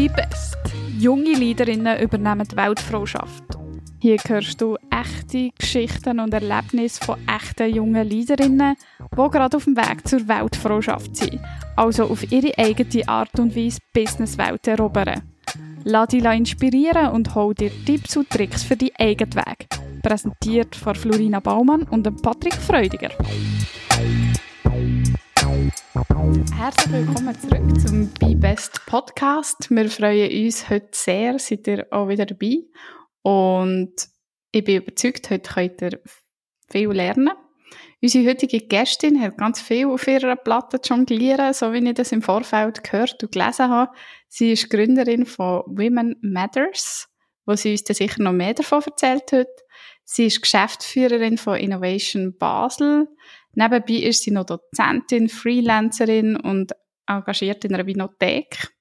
Be Best. Junge Leaderinnen übernehmen die Weltfrauschaft. Hier hörst du echte Geschichten und Erlebnisse von echten jungen Leaderinnen, die gerade auf dem Weg zur Weltfrauschaft sind, also auf ihre eigene Art und Weise Businesswelt erobern. Lass dich inspirieren und hol dir Tipps und Tricks für deinen eigenen Weg. Präsentiert von Florina Baumann und Patrick Freudiger. Herzlich willkommen zurück zum Be Best Podcast. Wir freuen uns heute sehr, seid ihr auch wieder dabei. Und ich bin überzeugt, heute könnt ihr viel lernen. Unsere heutige Gästin hat ganz viel auf ihrer Platte jonglieren, so wie ich das im Vorfeld gehört und gelesen habe. Sie ist Gründerin von Women Matters, wo sie uns dann sicher noch mehr davon erzählt hat. Sie ist Geschäftsführerin von Innovation Basel. Nebenbei ist sie noch Dozentin, Freelancerin und engagiert in einer Winothek.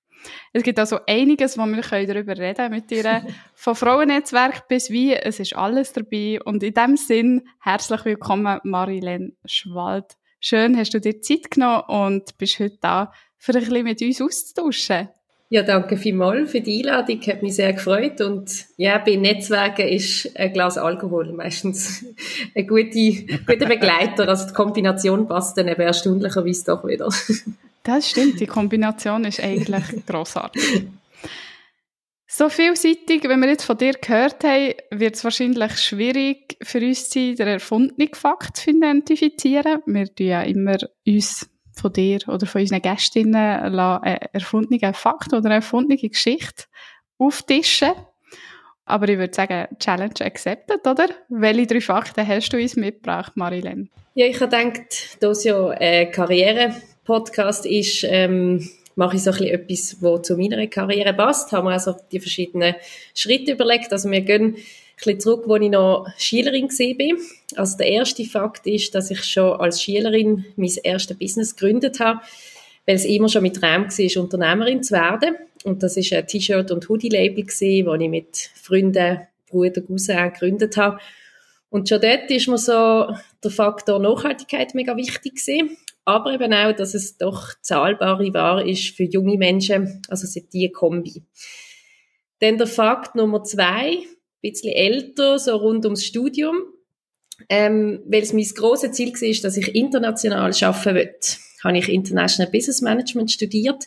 Es gibt also einiges, wo wir darüber reden mit ihr. Von Frauennetzwerk bis wie, es ist alles dabei. Und in dem Sinn, herzlich willkommen, Marilene Schwald. Schön, hast du dir Zeit genommen und bist heute da, für ein bisschen mit uns auszutauschen. Ja, danke vielmals für die Einladung, hat mich sehr gefreut und ja, bei Netzwerken ist ein Glas Alkohol meistens ein guter, guter Begleiter, also die Kombination passt dann eben erstaunlicherweise doch wieder. Das stimmt, die Kombination ist eigentlich grossartig. So vielseitig, wenn wir jetzt von dir gehört haben, wird es wahrscheinlich schwierig für uns sein, den erfundenen Fakt zu identifizieren. Wir tun ja immer uns von dir oder von unseren Gästinnen einen erfundenen Fakt oder eine erfundene Geschichte auftischen. Aber ich würde sagen, Challenge accepted, oder? Welche drei Fakten hast du uns mitgebracht, Marilyn? Ja, ich habe gedacht, da es ja ein Karriere-Podcast ist, ähm, mache ich so ein bisschen etwas, was zu meiner Karriere passt. Haben wir also die verschiedenen Schritte überlegt. Also wir gehen bisschen zurück, wo ich noch Schülerin war. Also der erste Fakt ist, dass ich schon als Schülerin mein erstes Business gegründet habe, weil es immer schon mein Traum war, Unternehmerin zu werden. Und das ist ein T-Shirt- und Hoodie-Label, das ich mit Freunden, Bruder, Cousin gegründet habe. Und schon dort ist mir so der Faktor Nachhaltigkeit mega wichtig gewesen. Aber eben auch, dass es doch zahlbare Ware ist für junge Menschen, also die Kombi. Dann der Fakt Nummer zwei, bisschen älter, so rund ums Studium, ähm, weil es mein grosses Ziel war, dass ich international arbeiten will. Habe ich International Business Management studiert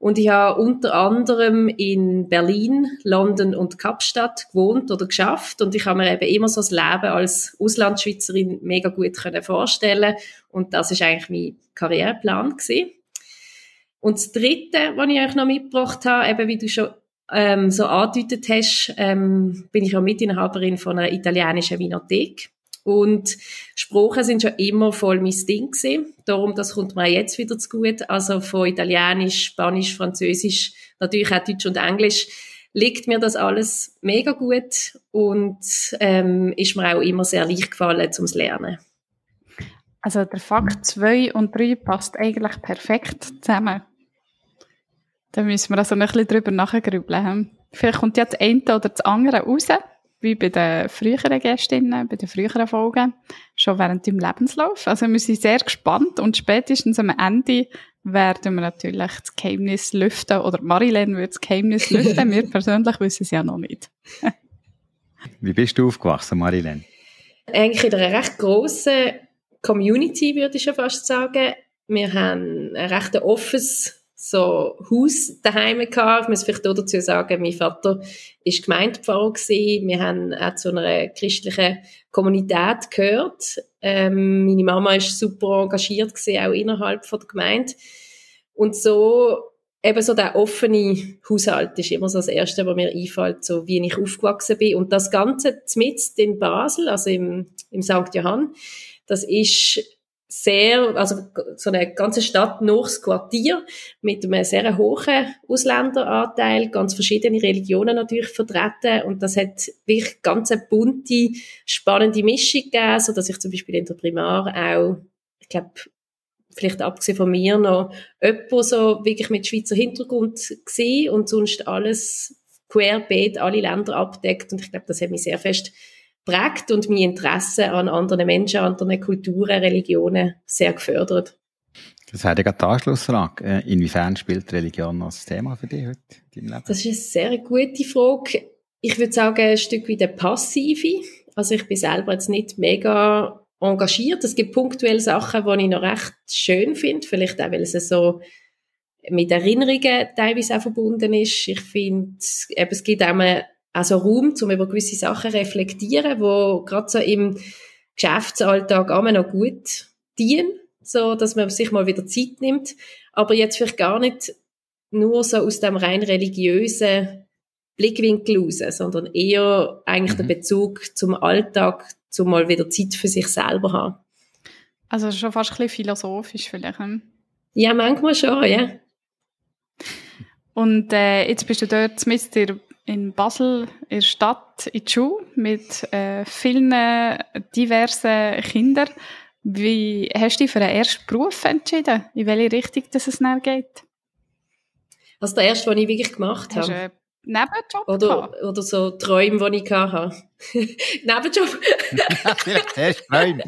und ich habe unter anderem in Berlin, London und Kapstadt gewohnt oder geschafft und ich habe mir eben immer so das Leben als Auslandschweizerin mega gut können vorstellen und das ist eigentlich mein Karriereplan gewesen. Und das Dritte, was ich euch noch mitgebracht habe, eben wie du schon ähm, so angedeutet hast, ähm, bin ich auch Mitinhaberin von einer italienischen Winothek. Und Sprachen sind schon immer voll mein Ding gewesen. Darum, das kommt mir jetzt wieder zu gut. Also von Italienisch, Spanisch, Französisch, natürlich auch Deutsch und Englisch liegt mir das alles mega gut und ähm, ist mir auch immer sehr leicht gefallen zum Lernen. Also der Fakt 2 und 3 passt eigentlich perfekt zusammen. Da müssen wir also noch ein bisschen drüber nachgrübeln. Vielleicht kommt ja das eine oder das andere raus, wie bei den früheren Gästinnen, bei den früheren Folgen, schon während dem Lebenslauf. Also wir sind sehr gespannt und spätestens am Ende werden wir natürlich das Geheimnis lüften, oder Marilyn wird das Geheimnis lüften, wir persönlich wissen es ja noch nicht. wie bist du aufgewachsen, Marilyn? Eigentlich in einer recht grossen Community, würde ich schon fast sagen. Wir haben ein recht offenes so Haus daheim gehabt. Ich muss vielleicht auch dazu sagen, mein Vater ist Gemeindepfarrer. Wir haben auch zu einer christlichen Kommunität gehört. Ähm, meine Mama ist super engagiert gewesen, auch innerhalb von der Gemeinde. Und so, eben so der offene Haushalt ist immer so das Erste, was mir einfällt, so wie ich aufgewachsen bin. Und das Ganze mitten in Basel, also im, im St. Johann, das ist sehr, also so eine ganze Stadt nachs Quartier mit einem sehr hohen Ausländeranteil, ganz verschiedene Religionen natürlich vertreten. Und das hat wirklich ganz eine bunte, spannende Mischung gegeben, so dass ich zum Beispiel in der Primar auch, ich glaube, vielleicht abgesehen von mir noch jemand so wirklich mit Schweizer Hintergrund gesehen und sonst alles querbeet, alle Länder abdeckt. Und ich glaube, das hat mich sehr fest prägt und mein Interesse an anderen Menschen, anderen Kulturen, Religionen sehr gefördert. Das wäre gerade die Anschlussfrage. Äh, inwiefern spielt Religion als Thema für dich heute in deinem Leben? Das ist eine sehr gute Frage. Ich würde sagen, ein Stück wie der Passive. Also ich bin selber jetzt nicht mega engagiert. Es gibt punktuell Sachen, die ich noch recht schön finde. Vielleicht auch, weil es so mit Erinnerungen teilweise auch verbunden ist. Ich finde, es gibt auch mal also Raum, um über gewisse Sachen reflektieren, wo gerade so im Geschäftsalltag auch noch gut dienen, so dass man sich mal wieder Zeit nimmt. Aber jetzt vielleicht gar nicht nur so aus dem rein religiösen Blickwinkel raus, sondern eher eigentlich mhm. der Bezug zum Alltag, zum mal wieder Zeit für sich selber haben. Also schon fast ein bisschen philosophisch vielleicht. Hm? Ja, manchmal schon, ja. Und äh, jetzt bist du dort mit in Basel, in der Stadt, in der Schule, mit äh, vielen diversen Kindern. Wie hast du dich für den ersten Beruf entschieden? In welche Richtung dass es näher geht? Also der erste, den ich wirklich gemacht habe. Hast Nebenjob oder, oder so Träume, die ich hatte. Nebenjob. Vielleicht erst Träume.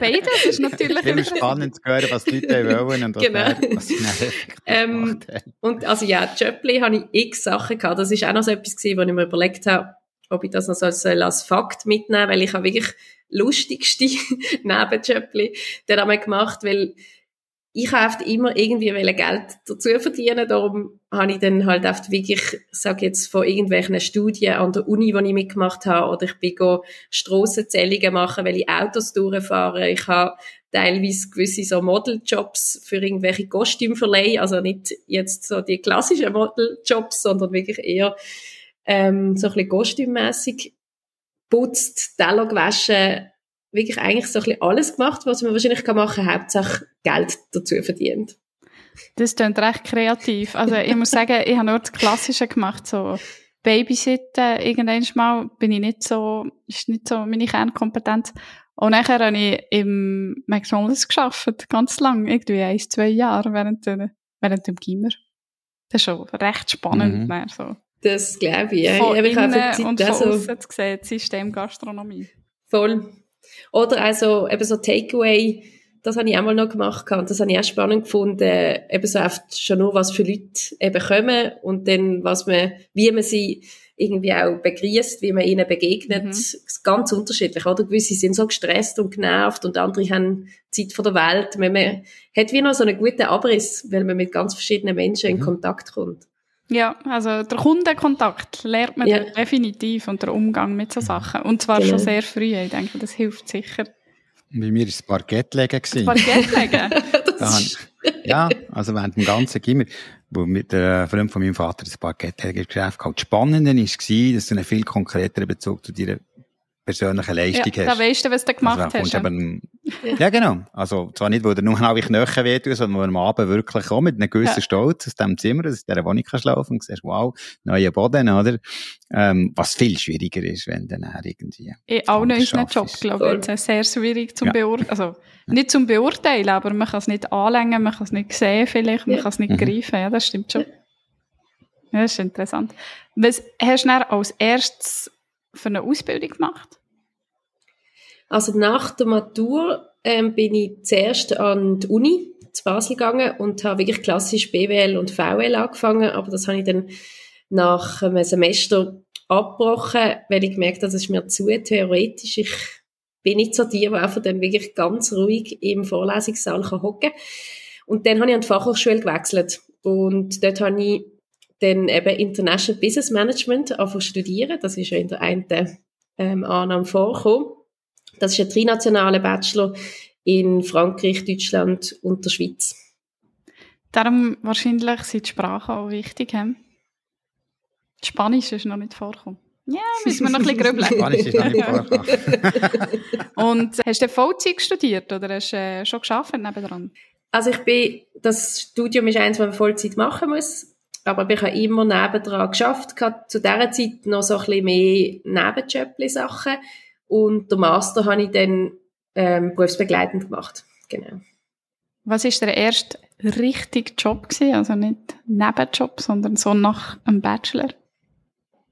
Beides ist natürlich Viel spannend zu hören, was die Leute wollen und genau. was sie ähm, Und also ja, Jöppli habe ich x Sachen gehabt. Das ist auch noch so etwas gewesen, wo ich mir überlegt habe, ob ich das noch als, als Fakt mitnehmen weil ich habe wirklich lustigste Nebenjöppli dann einmal gemacht, weil ich habe immer irgendwie Geld dazu verdienen, darum habe ich dann halt oft wirklich, sage jetzt von irgendwelchen Studien an der Uni, die ich mitgemacht habe, oder ich bin go Strassenzählungen machen, weil ich Autos durchfahre. Ich habe teilweise gewisse so Modeljobs für irgendwelche Kostümverleih, also nicht jetzt so die klassischen Modeljobs, sondern wirklich eher ähm, so ein bisschen kostümmässig putzt, Teller gewaschen, wirklich eigentlich so ein bisschen alles gemacht, was man wahrscheinlich machen kann, Hauptsache Geld dazu verdient. Das klingt recht kreativ. Also ich muss sagen, ich habe nur das Klassische gemacht, so Babysitten. Irgendwann mal bin ich nicht so, ist nicht so meine Kernkompetenz. Und nachher habe ich im McDonalds geschafft, ganz lang, irgendwie ein, zwei Jahre während, während dem Gimmer. Das ist schon recht spannend. Mhm. so. Das glaube ich. Ja. Von ich innen und von also, außen zu sehen, Systemgastronomie. Voll. Oder also eben so Takeaway, das habe ich auch mal noch gemacht und das habe ich auch spannend gefunden, eben so oft schon nur, was für Leute eben kommen und dann, was man, wie man sie irgendwie auch begrüßt, wie man ihnen begegnet, mhm. ganz unterschiedlich, oder? Gewisse sind so gestresst und genervt und andere haben Zeit von der Welt. Man, man hat wie noch so einen guten Abriss, weil man mit ganz verschiedenen Menschen mhm. in Kontakt kommt. Ja, also der Kundenkontakt lernt man ja. definitiv und der Umgang mit so Sachen. Und zwar genau. schon sehr früh. Ich denke, das hilft sicher. Bei mir war es Parkettlegen. Das Parkettlegen? das ja, also während dem ganzen Gimmer, wo mit der Freund von meinem Vater das Parkettlegen-Geschäft gehabt. Das Spannende war, dass du einen viel konkreteren Bezug zu deiner persönliche Leistung ja, hast. Da weißt du, was du gemacht also, hast. Eben, ja, genau. Also, zwar nicht, wo du nur alle Knöchel wehtun, sondern wo du am Abend wirklich auch mit einem gewissen ja. Stolz aus dem Zimmer, aus dieser Wohnung kannst laufen und siehst, wow, neuer Boden, oder? Ähm, was viel schwieriger ist, wenn dann irgendwie. In allen unseren Jobs, glaube ich, ist sehr schwierig zum ja. beurteilen. Also, nicht zum Beurteilen, aber man kann es nicht anlängen, man kann es nicht sehen vielleicht, man ja. kann es nicht mhm. greifen, ja, das stimmt schon. Ja, das ist interessant. Was hast du als erstes für eine Ausbildung gemacht? Also nach der Matur ähm, bin ich zuerst an die Uni zu Basel gegangen und habe wirklich klassisch BWL und VL angefangen, aber das habe ich dann nach einem Semester abgebrochen, weil ich gemerkt habe, das ist mir zu theoretisch. Ich bin nicht so die, die einfach dann wirklich ganz ruhig im Vorlesungssaal hocken kann. Und dann habe ich an die Fachhochschule gewechselt und dort habe ich dann eben International Business Management studieren. Das ist ja in der einen ähm, Annahme vorgekommen. Das ist ein trinationaler Bachelor in Frankreich, Deutschland und der Schweiz. Darum wahrscheinlich sind die Sprachen auch wichtig. He? Spanisch ist noch nicht vorgekommen. Ja, müssen wir noch ein bisschen grübeln. Spanisch ist noch nicht vorgekommen. und hast du Vollzeit studiert oder hast du äh, schon geschafft nebendran? Also ich bin, das Studium ist eins, das man Vollzeit machen muss. Aber ich habe immer nebendran geschafft. Hatte zu dieser Zeit noch so ein bisschen mehr Nebenjobli-Sachen. Und der Master habe ich dann ähm, berufsbegleitend gemacht. Genau. Was ist der erste richtige Job gewesen? Also nicht Nebenjob, sondern so nach einem Bachelor?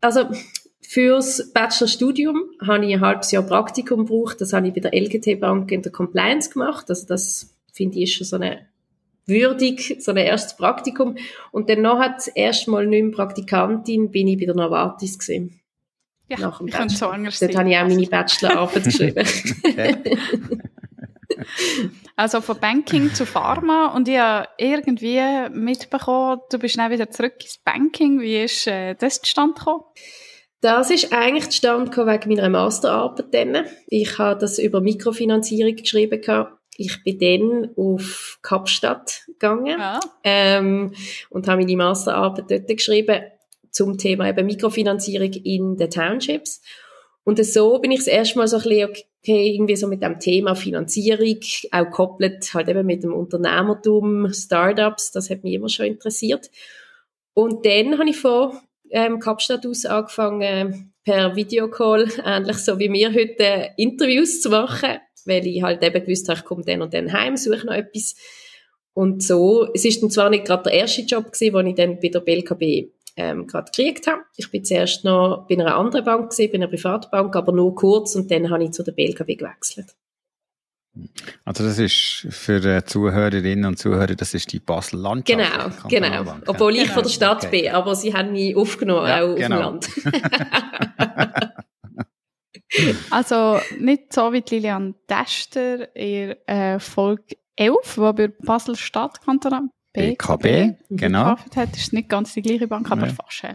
Also fürs Bachelorstudium habe ich ein halbes Jahr Praktikum gebraucht. Das habe ich bei der LGT Bank in der Compliance gemacht. Also das finde ich ist schon so eine würdig, so ein erstes Praktikum. Und dann noch hat erstmal nicht mehr Praktikantin, bin ich bei der Novartis gesehen. Ja, nach dem ich könnte so anders Dort habe ich auch meine Bachelorarbeit geschrieben. Also von Banking zu Pharma und ich habe irgendwie mitbekommen, du bist dann wieder zurück ins Banking. Wie ist äh, das zustande gekommen? Das ist eigentlich zustande gekommen wegen meiner Masterarbeit dann. Ich habe das über Mikrofinanzierung geschrieben. gehabt. Ich bin dann auf Kapstadt gegangen Ja. ähm, und habe meine Masterarbeit dort geschrieben zum Thema eben Mikrofinanzierung in den Townships. Und so bin ich das erste Mal so ein bisschen, okay, irgendwie so mit dem Thema Finanzierung, auch gekoppelt halt eben mit dem Unternehmertum, Startups, das hat mich immer schon interessiert. Und dann habe ich von ähm, Kapstadt aus angefangen, per Videocall, ähnlich so wie wir heute, Interviews zu machen, weil ich halt eben gewusst habe, ich komme dann und dann heim, suche noch etwas. Und so, es ist dann zwar nicht gerade der erste Job gewesen, den ich dann bei der BLKB ähm, gerade gekriegt habe. Ich bin zuerst noch bei einer anderen Bank gewesen, bei einer Privatbank, aber nur kurz und dann habe ich zu der BLKB gewechselt. Also das ist für äh, Zuhörerinnen und Zuhörer, das ist die Basel Landschaft. Genau, genau. Obwohl ich Genau. von der Stadt Okay. bin, aber sie haben mich aufgenommen, Ja, auch genau. auf dem Land. Also nicht so wie die Lilian Dester in äh, Folge 11, die bei Basel Stadtkanton BKB, genau. gearbeitet hat. Das ist nicht ganz die gleiche Bank, aber Nein. fast. äh,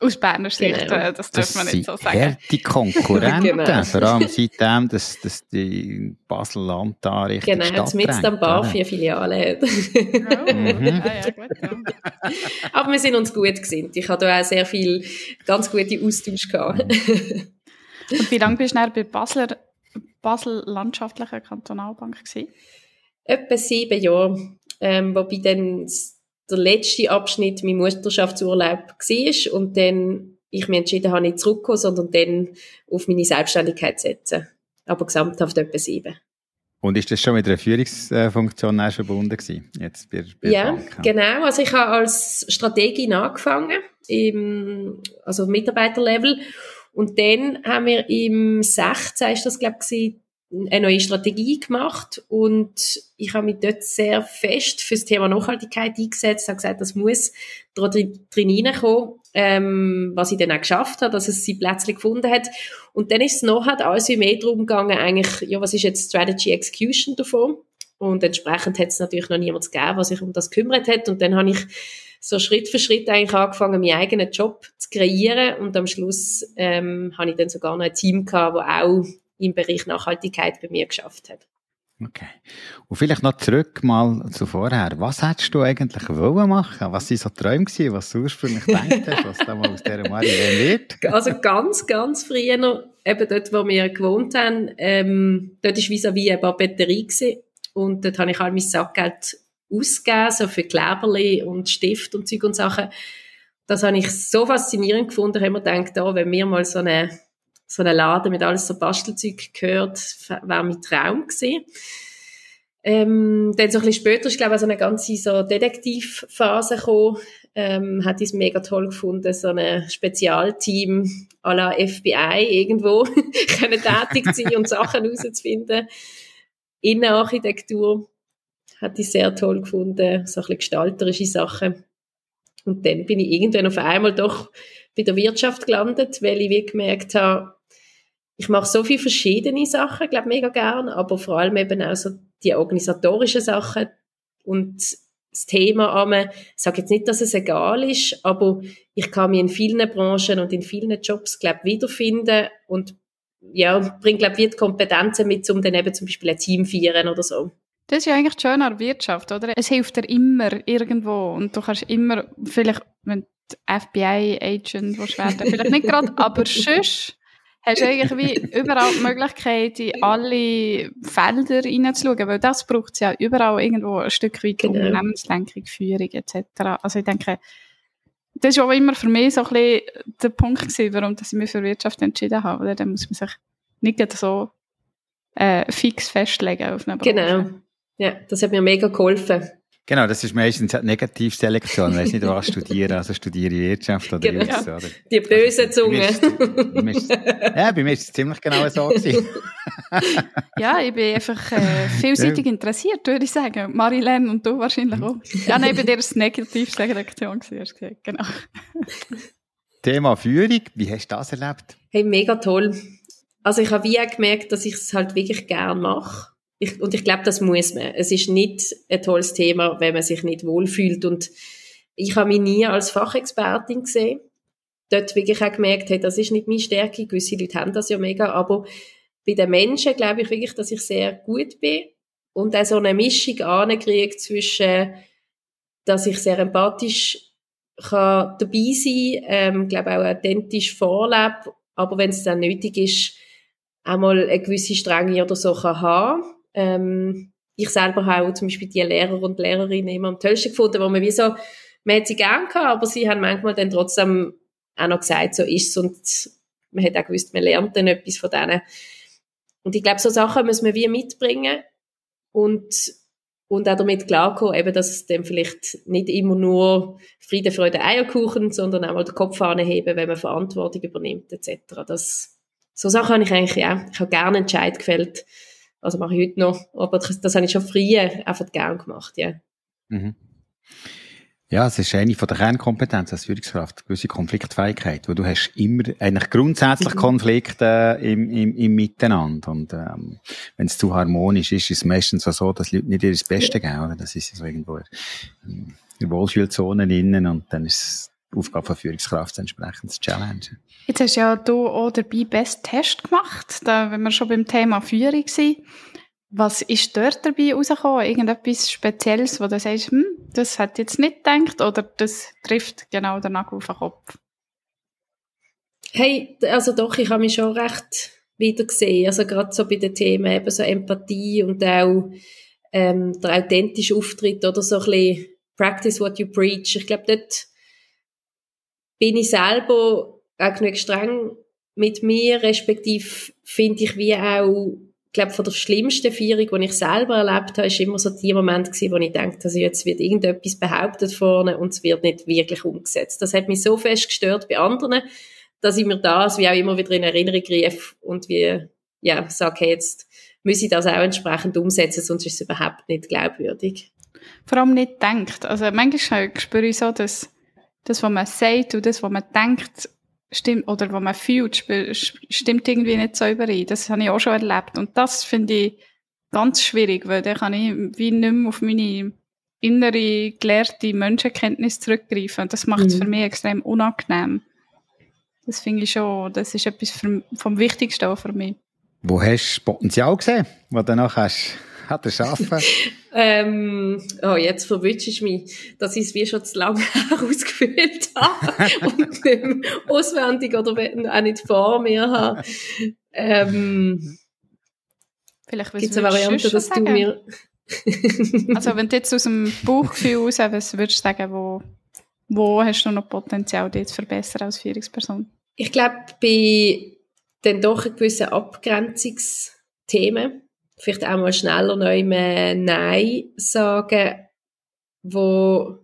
Aus Berner Sicht, Genau. äh, das darf man nicht so sind sagen. harte Konkurrenten. Genau. Vor allem seitdem, dass, dass die Basel-Land da Richtung Genau, Stadt jetzt mit Bar oder? vier Filialen hat. Oh, Mhm. ja, ja, gut, ja. Aber wir sind uns gut gesinnt. Ich hatte auch sehr viel ganz gute Austausch gehabt. Und wie lange bist du bei Basler, Basel Landschaftlichen Kantonalbank gewesen? Etwa sieben Jahre. Ähm, wobei dann der letzte Abschnitt mein Mutterschaftsurlaub war und dann ich mir entschieden habe, nicht zurückzukommen, sondern dann auf meine Selbstständigkeit zu setzen. Aber gesamthaft etwa sieben. Und ist das schon mit einer Führungsfunktion auch verbunden gewesen? Jetzt bei, bei Ja, Bank? genau. Also ich habe als Strategin angefangen, im, also Mitarbeiterlevel. Und dann haben wir im 16. ist das, glaube ich, eine neue Strategie gemacht und ich habe mich dort sehr fest für das Thema Nachhaltigkeit eingesetzt, habe gesagt, das muss drin reinkommen, ähm, was ich dann auch geschafft habe, dass es sie plötzlich gefunden hat. Und dann ist es noch halt alles wie mehr darum gegangen, eigentlich, ja, was ist jetzt Strategy Execution davon? Und entsprechend hat es natürlich noch niemand gegeben, was sich um das gekümmert hat. Und dann habe ich so Schritt für Schritt eigentlich angefangen, meinen eigenen Job zu kreieren. Und am Schluss ähm, habe ich dann sogar noch ein Team gehabt, das auch im Bereich Nachhaltigkeit bei mir geschafft hat. Okay. Und vielleicht noch zurück mal zu vorher. Was hättest du eigentlich wollen machen? Was waren so Träume gewesen, was du ursprünglich gedacht hast, was da mal aus dieser Marilyn wird? Also ganz, ganz früher noch, eben dort, wo wir gewohnt haben, ähm, dort war vis-à-vis eine Papeterie gewesen. Und dort habe ich all mein Sackgeld ausgegeben, so für Kleberli und Stift und Zeug und Sachen. Das habe ich so faszinierend gefunden, ich habe mir gedacht, oh, wenn mir mal so eine, so eine Laden mit alles so Bastelzeug gehört, wäre mein Traum gewesen. Ähm, dann so ein bisschen später ist, glaube ich, so eine ganze so Detektivphase gekommen. Ähm, hat es mega toll gefunden, so ein Spezialteam à la FBI irgendwo können tätig sein und Sachen herauszufinden. Innenarchitektur hat ich sehr toll gefunden, so ein bisschen gestalterische Sachen. Und dann bin ich irgendwann auf einmal doch bei der Wirtschaft gelandet, weil ich wie gemerkt habe, ich mache so viele verschiedene Sachen, glaube mega gern, aber vor allem eben auch so die organisatorischen Sachen und das Thema an ich sage jetzt nicht, dass es egal ist, aber ich kann mich in vielen Branchen und in vielen Jobs, glaube wiederfinden und ja, bringe, glaube ich, die Kompetenzen mit, um dann eben zum Beispiel ein Team feiern oder so. Das ist ja eigentlich schön an der Wirtschaft, oder? Es hilft dir immer irgendwo und du kannst immer, vielleicht, wenn FBI-Agent werden, vielleicht nicht gerade, aber sonst hast du eigentlich wie überall die Möglichkeit, in alle Felder reinzuschauen, weil das braucht es ja überall irgendwo ein Stück weit Genau. Unternehmenslenkung, Führung etc. Also ich denke, das war auch immer für mich so ein bisschen der Punkt gewesen, warum dass ich mich für Wirtschaft entschieden habe, oder? Dann muss man sich nicht so äh, fix festlegen auf eine Branche. Genau. Ja, das hat mir mega geholfen. Genau, das ist meistens Negativselektion. Ich weiß nicht, was studieren. Also studiere Wirtschaft oder genau. Irgendwas, oder? Die böse Zunge. Bei mir ist, ja, bei mir ist es ziemlich genau so gewesen. ja, ich bin einfach äh, vielseitig interessiert, würde ich sagen. Marilyn und du wahrscheinlich auch. Ja, nein, bei dir war es Negativselektion, hast du gesagt. Genau. Thema Führung, wie hast du das erlebt? Hey, mega toll. Also ich habe wie auch gemerkt, dass ich es halt wirklich gern mache ich, und ich glaube, das muss man. Es ist nicht ein tolles Thema, wenn man sich nicht wohlfühlt. Und ich habe mich nie als Fachexpertin gesehen. Dort wirklich auch gemerkt, hey, das ist nicht meine Stärke. Gewisse Leute haben das ja mega. Aber bei den Menschen glaube ich wirklich, dass ich sehr gut bin und auch so eine Mischung ankriege zwischen, dass ich sehr empathisch kann dabei sein, ähm, glaube auch authentisch vorlebe, aber wenn es dann nötig ist, auch mal eine gewisse Strenge oder so kann haben ähm, ich selber habe auch zum Beispiel die Lehrer und Lehrerinnen immer am tollsten gefunden, wo man wie so, man hat sie gern gehabt, aber sie haben manchmal dann trotzdem auch noch gesagt, so ist es und man hat auch gewusst, man lernt dann etwas von denen. Und ich glaube, so Sachen muss man wie mitbringen und, und auch damit klarkommen, eben, dass es dann vielleicht nicht immer nur Friede, Freude, Eierkuchen, sondern auch mal den Kopf anheben, wenn man Verantwortung übernimmt, etc. Das, so Sachen habe ich eigentlich auch, ich habe gerne Entscheid gefällt, also mache ich heute noch. Aber das, das habe ich schon früher einfach gern gemacht, ja. Mhm. Ja, es ist eine von der Kernkompetenzen als Führungskraft, gewisse Konfliktfähigkeit, wo du hast immer eigentlich grundsätzlich mhm. Konflikte im, im, im Miteinander und ähm, wenn es zu harmonisch ist, ist es meistens so, dass Leute nicht ihr Beste geben, oder? Das ist so irgendwo in der Wohlfühlzone innen und dann ist Aufgabe von Führungskraft entsprechend zu challengen. Jetzt hast ja du auch dabei Best Test gemacht, da, wenn wir schon beim Thema Führung sind. Was ist dort dabei rausgekommen? Irgendetwas Spezielles, wo du sagst, hm, das hat jetzt nicht gedacht oder das trifft genau den Nagel auf den Kopf? Hey, also doch, ich habe mich schon recht wieder gesehen. Also gerade so bei den Themen eben so Empathie und auch ähm, der authentische Auftritt oder so ein bisschen Practice what you preach. Ich glaube, dort bin ich selber auch genug streng mit mir, respektive finde ich wie auch, glaube, von der schlimmsten Feierung, die ich selber erlebt habe, ist immer so die Moment gewesen, wo ich denke, also jetzt wird irgendetwas behauptet vorne und es wird nicht wirklich umgesetzt. Das hat mich so fest gestört bei anderen, dass ich mir das wie auch immer wieder in Erinnerung rief und wie, ja, sage, hey, jetzt muss ich das auch entsprechend umsetzen, sonst ist es überhaupt nicht glaubwürdig. Vor allem nicht denkt. Also manchmal spüre ich so, dass das, was man sagt und das, was man denkt, stimmt, oder was man fühlt, stimmt irgendwie nicht so überein. Das habe ich auch schon erlebt. Und das finde ich ganz schwierig, weil dann kann ich wie nicht mehr auf meine innere, gelehrte Menschenkenntnis zurückgreifen. Das macht es mhm. für mich extrem unangenehm. Das finde ich schon, das ist etwas vom Wichtigsten für mich. Wo hast du das Potenzial gesehen, was du danach hast hat er schaffen? ähm, oh, jetzt verwünsche ich mich, dass ich es wie schon zu lange herausgefühlt habe und nicht auswendig oder auch nicht vor mir habe. Ähm, Vielleicht gibt es eine Variante, dass du mir... also wenn du jetzt aus dem Bauchgefühl raus, was würdest du sagen, wo, wo hast du noch Potenzial, dich zu verbessern als Führungsperson? Ich glaube, bei den doch gewissen Abgrenzungsthemen, vielleicht auch mal schneller neu Nein sagen, wo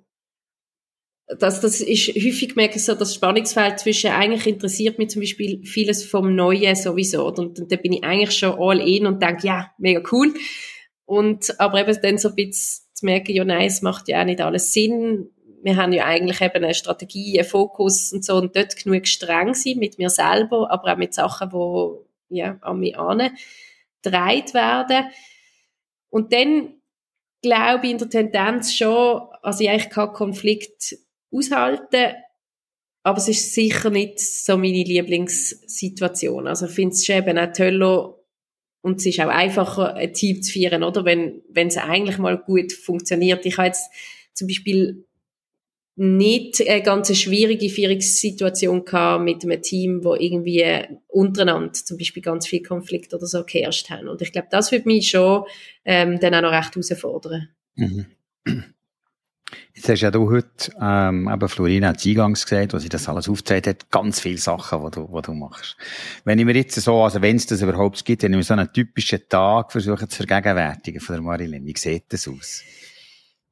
das, das ist häufig merke so das Spannungsfeld zwischen eigentlich interessiert mich zum Beispiel vieles vom Neuen sowieso und, und da bin ich eigentlich schon all in und denke, ja, mega cool. Und, aber eben dann so ein bisschen zu merken, ja nein, es macht ja auch nicht alles Sinn. Wir haben ja eigentlich eben eine Strategie, einen Fokus und so und dort genug streng sein mit mir selber, aber auch mit Sachen, wo ja, an mich ane gedreht werden. Und dann glaube ich in der Tendenz schon, also ich eigentlich keinen Konflikt aushalten, aber es ist sicher nicht so meine Lieblingssituation. Also ich finde es schon eben auch toll und es ist auch einfacher, ein Team zu führen, oder? Wenn, wenn es eigentlich mal gut funktioniert. Ich habe jetzt zum Beispiel nicht eine ganz schwierige Führungssituation gehabt mit einem Team, wo irgendwie untereinander zum Beispiel ganz viel Konflikt oder so geherrscht haben. Und ich glaube, das würde mich schon ähm, dann auch noch recht herausfordern. Mhm. Jetzt hast ja du heute, ähm, eben Florina hat eingangs gesagt, was sie das alles aufgezeigt hat, ganz viele Sachen, die du, die du machst. Wenn ich mir jetzt so, also wenn es das überhaupt gibt, wenn ich mir so einen typischen Tag versuche zu vergegenwärtigen von der Marilyn, wie sieht das aus?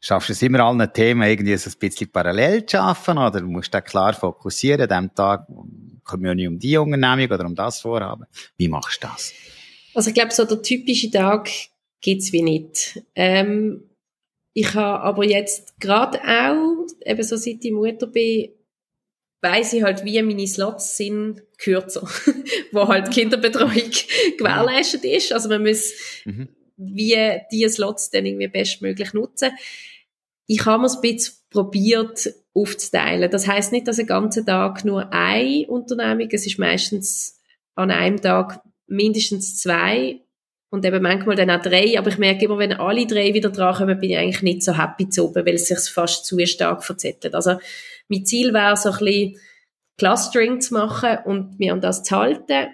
Schaffst du es immer allen Themen irgendwie so ein bisschen parallel zu schaffen oder musst du klar fokussieren, an dem Tag kommt ja nicht um die Unternehmung oder um das Vorhaben. Wie machst du das? Also ich glaube, so der typische Tag gibt's wie nicht. Ähm, ich habe aber jetzt gerade auch, eben so seit ich Mutter bin, weiss ich halt, wie meine Slots sind kürzer, wo halt Kinderbetreuung gewährleistet ist. Also man muss mhm. Wie diese Slots dann irgendwie bestmöglich nutzen. Ich habe mir ein bisschen probiert aufzuteilen. Das heißt nicht, dass ein ganzer Tag nur eine Unternehmung, es ist meistens an einem Tag mindestens zwei und eben manchmal dann auch drei, aber ich merke immer, wenn alle drei wieder dran kommen, bin ich eigentlich nicht so happy zu oben, weil es sich fast zu stark verzettelt. Also mein Ziel wäre so ein bisschen Clustering zu machen und mir an das zu halten.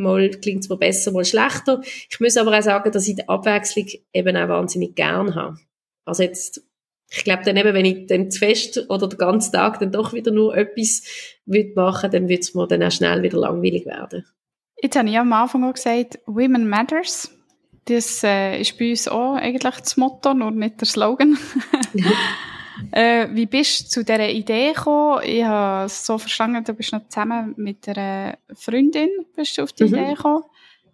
Mal klingt es mir besser, mal schlechter. Ich muss aber auch sagen, dass ich die Abwechslung eben auch wahnsinnig gern habe. Also jetzt, ich glaube dann eben, wenn ich dann zu fest oder den ganzen Tag dann doch wieder nur etwas würde machen, dann würde es mir dann auch schnell wieder langweilig werden. Jetzt habe ich am Anfang auch gesagt, Women Matters. Das äh, ist bei uns auch eigentlich das Motto, nur nicht der Slogan. äh, wie bist du zu dieser Idee gekommen? Ich habe so verstanden, du bist noch zusammen mit einer Freundin bist du auf die mhm. Idee gekommen.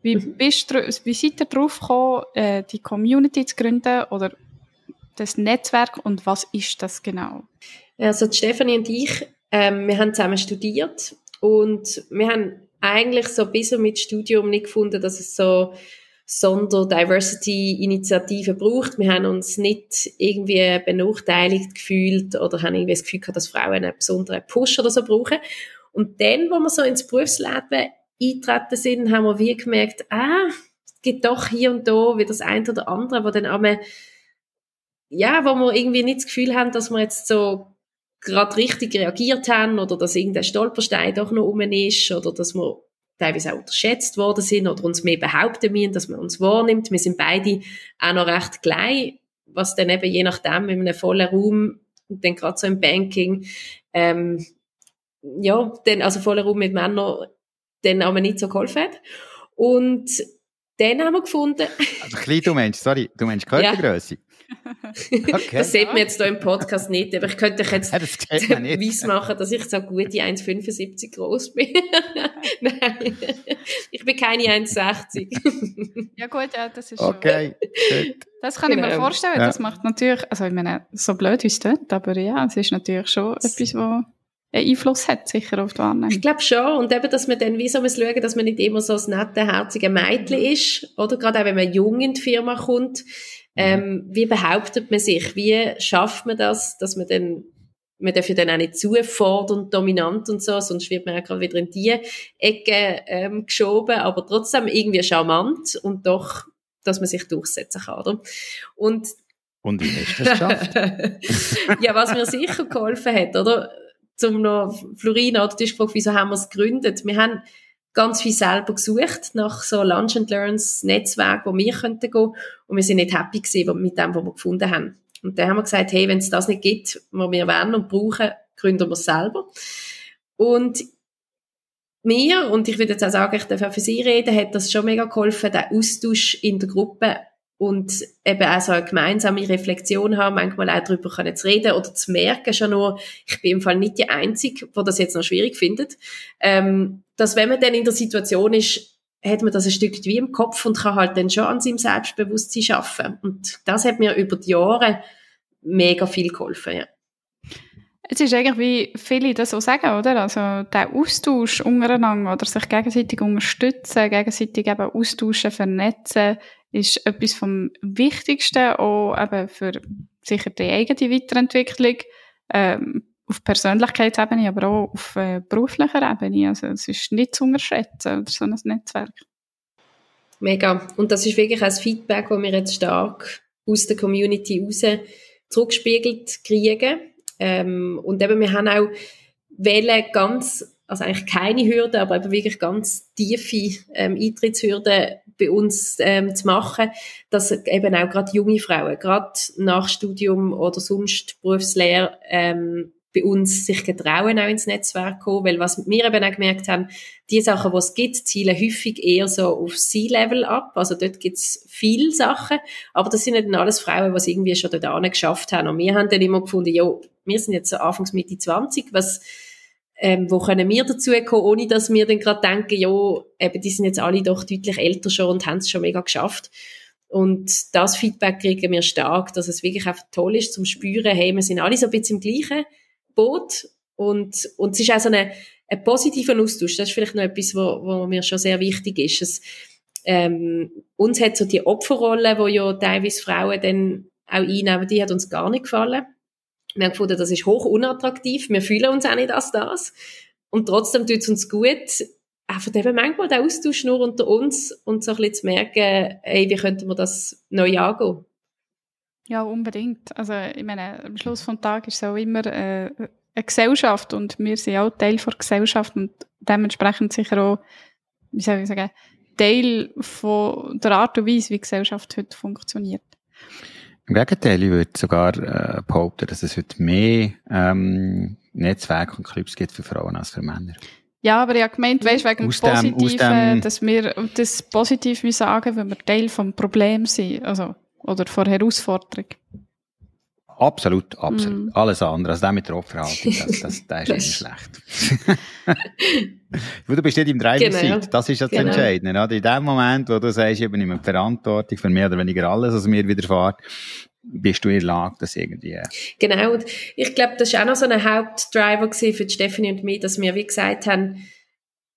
Wie, mhm. bist du, wie seid ihr darauf gekommen, äh, die Community zu gründen oder das Netzwerk und was ist das genau? Also Stefanie und ich, ähm, wir haben zusammen studiert und wir haben eigentlich so bis mit Studium nicht gefunden, dass es so Sonder-Diversity-Initiativen braucht. Wir haben uns nicht irgendwie benachteiligt gefühlt oder haben irgendwie das Gefühl gehabt, dass Frauen einen besonderen Push oder so brauchen. Und dann, wo wir so ins Berufsleben eintreten sind, haben wir wie gemerkt, ah, es gibt doch hier und da wieder das eine oder andere, wo dann einmal, ja, wo wir irgendwie nicht das Gefühl haben, dass wir jetzt so gerade richtig reagiert haben oder dass irgendein Stolperstein doch noch um ist oder dass wir teilweise auch unterschätzt worden sind oder uns mehr behaupten müssen, dass man uns wahrnimmt. Wir sind beide auch noch recht klein, was dann eben je nachdem in einem vollen Raum, dann gerade so im Banking, ähm, ja, dann, also voller Raum mit Männern, dann aber nicht so geholfen hat. Und dann haben wir gefunden... Also klein, du meinst, sorry, du meinst Körpergröße? Ja. Okay. Das sieht man jetzt hier im Podcast nicht, aber ich könnte euch jetzt ja, weiss machen, dass ich so gute 1,75 groß bin. Nein, ich bin keine 1,60. ja gut, ja, das ist okay. schon... Das kann genau. ich mir genau. vorstellen, ja. das macht natürlich, also ich meine, so blöd wie es tut, aber ja, es ist natürlich schon etwas, wo einen Einfluss hat, sicher auf die Wahrnehmung. Ich glaube schon. Und eben, dass man dann wie so muss schauen, dass man nicht immer so das nette, herzige Mädchen ist. Oder gerade auch, wenn man jung in die Firma kommt. Ähm, wie behauptet man sich? Wie schafft man das, dass man dann man darf ja dann auch nicht zu fordernd, dominant und so, sonst wird man ja gerade wieder in die Ecke ähm, geschoben, aber trotzdem irgendwie charmant und doch, dass man sich durchsetzen kann, oder? Und und wie hast du das geschafft? ja, was mir sicher geholfen hat, oder? Zum noch, Florina, du hast gefragt, wieso haben wir es gegründet? Wir haben ganz viel selber gesucht nach so Lunch and Learns Netzwerk, wo wir könnten gehen und wir sind nicht happy gewesen mit dem, was wir gefunden haben. Und dann haben wir gesagt, hey, wenn es das nicht gibt, was wir wollen und brauchen, gründen wir es selber. Und mir, und ich würde jetzt auch sagen, ich darf auch für Sie reden, hat das schon mega geholfen, der Austausch in der Gruppe und eben auch so eine gemeinsame Reflexion haben, manchmal auch darüber können zu reden oder zu merken schon nur, ich bin im Fall nicht die Einzige, die das jetzt noch schwierig findet, ähm, dass wenn man dann in der Situation ist, hat man das ein Stück wie im Kopf und kann halt dann schon an seinem Selbstbewusstsein schaffen. Und das hat mir über die Jahre mega viel geholfen, ja. Es ist eigentlich, wie viele das so sagen, oder? Also, der Austausch untereinander oder sich gegenseitig unterstützen, gegenseitig eben austauschen, vernetzen, ist etwas vom Wichtigsten, auch eben für sicher die eigene Weiterentwicklung, ähm, auf Persönlichkeitsebene, aber auch auf äh, beruflicher Ebene. Also es ist nicht zu unterschätzen, oder so ein Netzwerk. Mega. Und das ist wirklich ein Feedback, das wir jetzt stark aus der Community raus zurückgespiegelt kriegen. Ähm, und eben, wir haben auch Welle ganz, also eigentlich keine Hürden, aber eben wirklich ganz tiefe ähm, Eintrittshürden bei uns ähm, zu machen, dass eben auch gerade junge Frauen, gerade nach Studium oder sonst Berufslehre, ähm, bei uns sich getrauen, auch ins Netzwerk kommen, weil was wir eben auch gemerkt haben, die Sachen, die es gibt, zielen häufig eher so auf C-Level ab, also dort gibt es viele Sachen, aber das sind nicht alles Frauen, die es irgendwie schon dort geschafft haben. Und wir haben dann immer gefunden, ja, wir sind jetzt so Anfangs Mitte 20, was ähm, wo können wir dazu kommen, ohne dass wir dann gerade denken, ja, eben, die sind jetzt alle doch deutlich älter schon und haben es schon mega geschafft. Und das Feedback kriegen wir stark, dass es wirklich einfach toll ist zum Spüren, hey, wir sind alle so ein bisschen im gleichen Boot und, und es ist auch so eine, ein positiver Austausch. Das ist vielleicht noch etwas, wo, wo mir schon sehr wichtig ist. Es, ähm, uns hat so die Opferrolle, wo ja teilweise Frauen dann auch einnehmen, die hat uns gar nicht gefallen. Wir haben gefunden, das ist hoch unattraktiv. Wir fühlen uns auch nicht als das. Und trotzdem tut es uns gut, einfach eben manchmal der Austausch nur unter uns und so ein bisschen zu merken, hey, wie könnten wir das neu angehen? Ja, unbedingt. Also ich meine, am Schluss des Tages ist es auch immer äh, eine Gesellschaft und wir sind auch Teil der Gesellschaft und dementsprechend sicher auch, wie soll ich sagen, Teil von der Art und Weise, wie Gesellschaft heute funktioniert. Im Gegenteil, ich würde sogar äh, behaupten, dass es heute mehr ähm, Netzwerke und Clubs gibt für Frauen als für Männer. Ja, aber ich habe gemeint, weißt, wegen aus dem, Positiven, dass wir das positiv sagen, wenn wir Teil vom Problem sind, also, oder von Herausforderung. Absolut, absolut. Mm. Alles andere, also das mit der Opferhaltung, das, das, das ist nicht schlecht. du bist nicht im Driving genau. Das ist das genau. Entscheidende. Oder? In dem Moment, wo du sagst, ich übernehme Verantwortung für mehr oder weniger alles, was mir widerfährt, bist du in der Lage, das irgendwie... Äh genau, und ich glaube, das war auch noch so ein Hauptdriver für Stephanie und mich, dass wir, wie gesagt haben,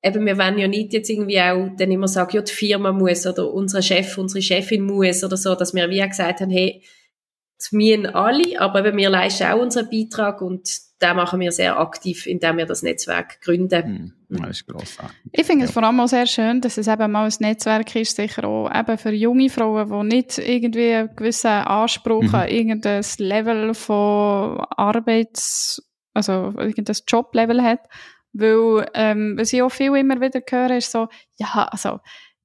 eben, wir wollen ja nicht jetzt irgendwie auch dann immer sagen, ja, die Firma muss oder unser Chef, unsere Chefin muss oder so, dass wir wie auch gesagt haben, hey, das müssen alle, aber eben wir leisten auch unseren Beitrag und da machen wir sehr aktiv, indem wir das Netzwerk gründen. Hm, das ist grossartig. Ich finde es vor allem auch sehr schön, dass es eben mal ein Netzwerk ist, sicher auch eben für junge Frauen, die nicht irgendwie einen gewissen Anspruch mhm. an irgendein Level von Arbeits-, also irgendein Joblevel hat. Weil, ähm, was ich auch viel immer wieder höre, ist so, ja, also,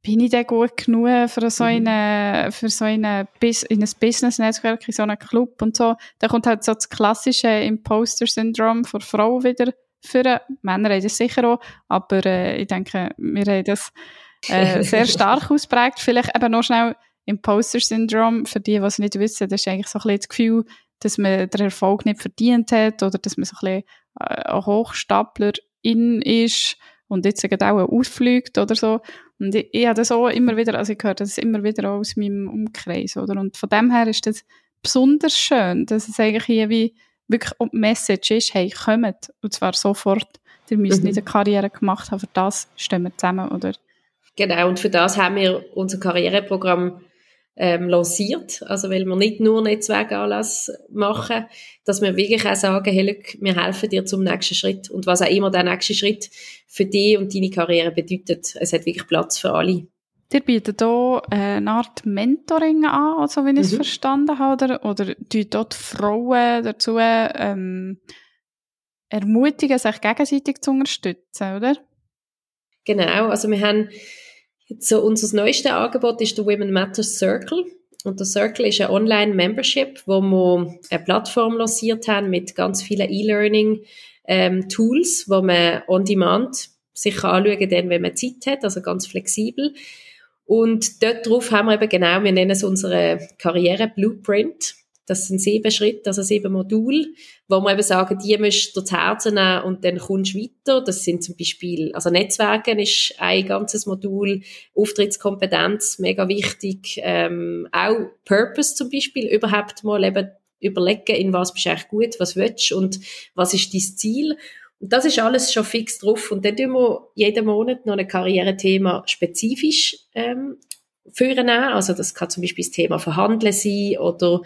bin ich denn gut genug für so mhm. eine, für so eine, in ein Business-Netzwerk, in so einen Club und so. Da kommt halt so das klassische Imposter-Syndrom für Frauen wieder für. Männer haben das sicher auch, aber äh, ich denke, wir haben das äh, sehr stark ausprägt. Vielleicht eben noch schnell Imposter-Syndrom, für die, die es nicht wissen, das ist eigentlich so ein bisschen das Gefühl, dass man den Erfolg nicht verdient hat oder dass man so ein bisschen äh, ein Hochstapler in ist und jetzt auch ausfliegt oder so. Und ich, ich habe das auch immer wieder, also ich höre das immer wieder aus meinem Umkreis, oder? Und von dem her ist das besonders schön, dass es eigentlich hier wie wirklich die Message ist, hey, kommt, und zwar sofort. Ihr müsst mhm. nicht eine Karriere gemacht haben, für das stehen wir zusammen, oder? Genau, und für das haben wir unser Karriereprogramm ähm, lanciert. Also, weil wir nicht nur Netzwerkanlass machen, dass wir wirklich auch sagen, hey, wir helfen dir zum nächsten Schritt. Und was auch immer der nächste Schritt für dich und deine Karriere bedeutet, es hat wirklich Platz für alle. Ihr bietet hier eine Art Mentoring an, also wenn ich es mhm. verstanden habe, oder, oder tut dort Frauen dazu ähm, ermutigen, sich gegenseitig zu unterstützen, oder? Genau, also wir haben so unser neuestes Angebot ist der Women Matters Circle. Und der Circle ist ein Online-Membership, wo wir eine Plattform lanciert haben mit ganz vielen E-Learning-Tools, ähm, wo man on demand sich anschauen kann, wenn man Zeit hat, also ganz flexibel. Und dort drauf haben wir eben genau, wir nennen es unsere Karriere-Blueprint. Das sind sieben Schritte, also sieben Module, wo wir eben sagen, die musst du zu Herzen nehmen und dann kommst du weiter. Das sind zum Beispiel, also Netzwerken ist ein ganzes Modul, Auftrittskompetenz, mega wichtig, ähm, auch Purpose zum Beispiel, überhaupt mal eben überlegen, in was bist du eigentlich gut, was willst du und was ist dein Ziel. Und das ist alles schon fix drauf. Und dann tun wir jeden Monat noch ein Karrierethema spezifisch ähm, führen. Also das kann zum Beispiel das Thema Verhandeln sein oder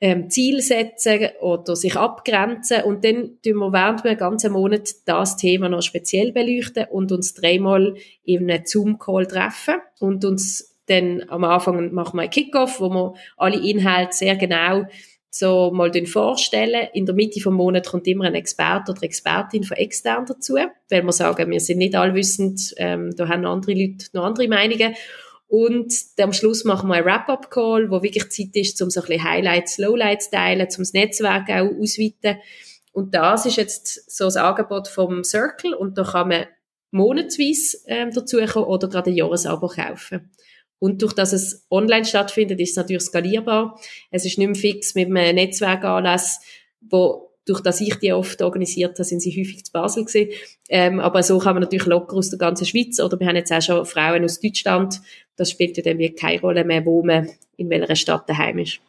ähm, Ziel setzen oder sich abgrenzen und dann tun wir während einem ganzen Monat das Thema noch speziell beleuchten und uns dreimal in einem Zoom-Call treffen und uns dann am Anfang machen wir einen Kickoff, wo wir alle Inhalte sehr genau so mal vorstellen. In der Mitte vom Monat kommt immer ein Experte oder Expertin von extern dazu, weil wir sagen, wir sind nicht allwissend, ähm, da haben andere Leute noch andere Meinungen und am Schluss machen wir einen Wrap-up-Call, wo wirklich Zeit ist, um so ein bisschen Highlights, Lowlights teilen, um das Netzwerk auch auszuweiten. Und das ist jetzt so das Angebot vom Circle und da kann man monatsweise ähm, dazukommen oder gerade ein Jahresabo kaufen. Und durch dass es online stattfindet, ist es natürlich skalierbar. Es ist nicht mehr fix mit einem Netzwerkanlass, wo durch das ich die oft organisiert habe, sind sie häufig zu Basel gewesen. Ähm, aber so kann man natürlich locker aus der ganzen Schweiz oder wir haben jetzt auch schon Frauen aus Deutschland. Das spielt ja dann wie keine Rolle mehr, wo man in welcher Stadt daheim ist.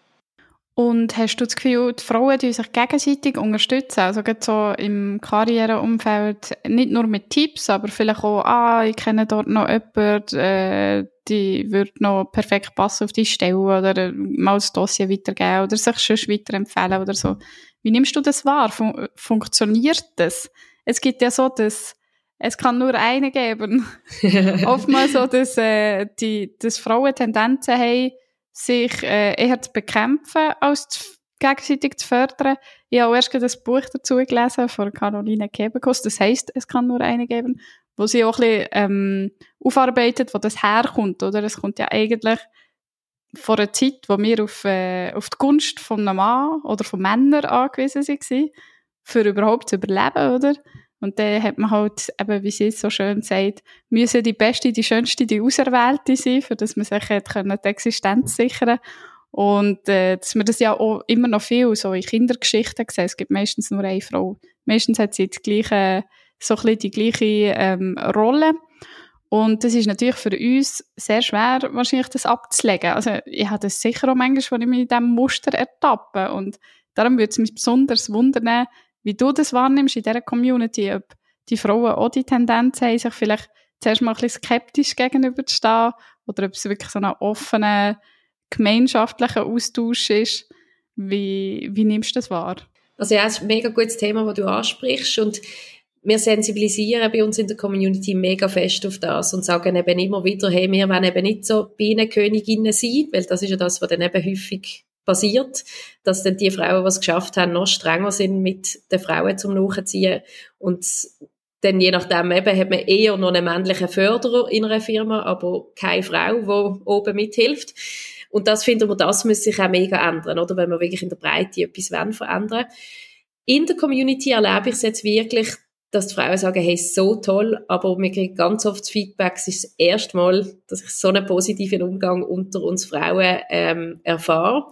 Und hast du das Gefühl, die Frauen die sich gegenseitig unterstützen? Also gerade so im Karriereumfeld, nicht nur mit Tipps, aber vielleicht auch, ah, ich kenne dort noch jemanden, äh, die würde noch perfekt passen auf die Stelle oder mal das Dossier weitergeben oder sich schon weiterempfehlen oder so. Wie nimmst du das wahr? Fun funktioniert das? Es gibt ja so das, es kann nur eine geben. Oftmals so, dass, äh, die, dass Frauen Tendenzen haben, sich äh, eher zu bekämpfen, als zu, gegenseitig zu fördern. Ich habe erst das Buch dazu gelesen von Caroline Kebekus. Das heisst, es kann nur eine geben, wo sie auch ein bisschen ähm, aufarbeitet, wo das herkommt. Oder? Es kommt ja eigentlich vor einer Zeit, wo wir auf, äh, auf die Gunst von einem Mann oder von Männern angewiesen waren, für überhaupt zu überleben, oder? Und dann hat man halt, eben, wie sie es so schön sagt, müssen die Beste, die Schönste, die Auserwählte sein, für dass man sich können, die Existenz sichern Und äh, dass man das ja auch immer noch viel so in Kindergeschichten sieht. Es gibt meistens nur eine Frau. Meistens hat sie die gleiche, so ein bisschen die gleiche ähm, Rolle. Und das ist natürlich für uns sehr schwer, wahrscheinlich das abzulegen. Also ich habe das sicher auch manchmal, wo ich mich in diesem Muster ertappe. Und darum würde es mich besonders wundern, wie du das wahrnimmst in dieser Community, ob die Frauen auch die Tendenz haben, sich vielleicht zuerst mal ein bisschen skeptisch gegenüberzustehen oder ob es wirklich so ein offener, gemeinschaftlicher Austausch ist. Wie, wie nimmst du das wahr? Also ja, es ist ein mega gutes Thema, das du ansprichst und wir sensibilisieren bei uns in der Community mega fest auf das und sagen eben immer wieder, hey, wir wollen eben nicht so Bienenköniginnen sein, weil das ist ja das, was dann eben häufig passiert, dass dann die Frauen, die es geschafft haben, noch strenger sind mit den Frauen zum Nachziehen und dann je nachdem eben hat man eher noch einen männlichen Förderer in einer Firma, aber keine Frau, die oben mithilft. Und das finden wir, das muss sich auch mega ändern, oder? Wenn wir wirklich in der Breite etwas wollen, verändern. In der Community erlebe ich es jetzt wirklich, dass die Frauen sagen, hey, so toll, aber wir kriegen ganz oft das Feedback, es ist das erste Mal, dass ich so einen positiven Umgang unter uns Frauen ähm, erfahre.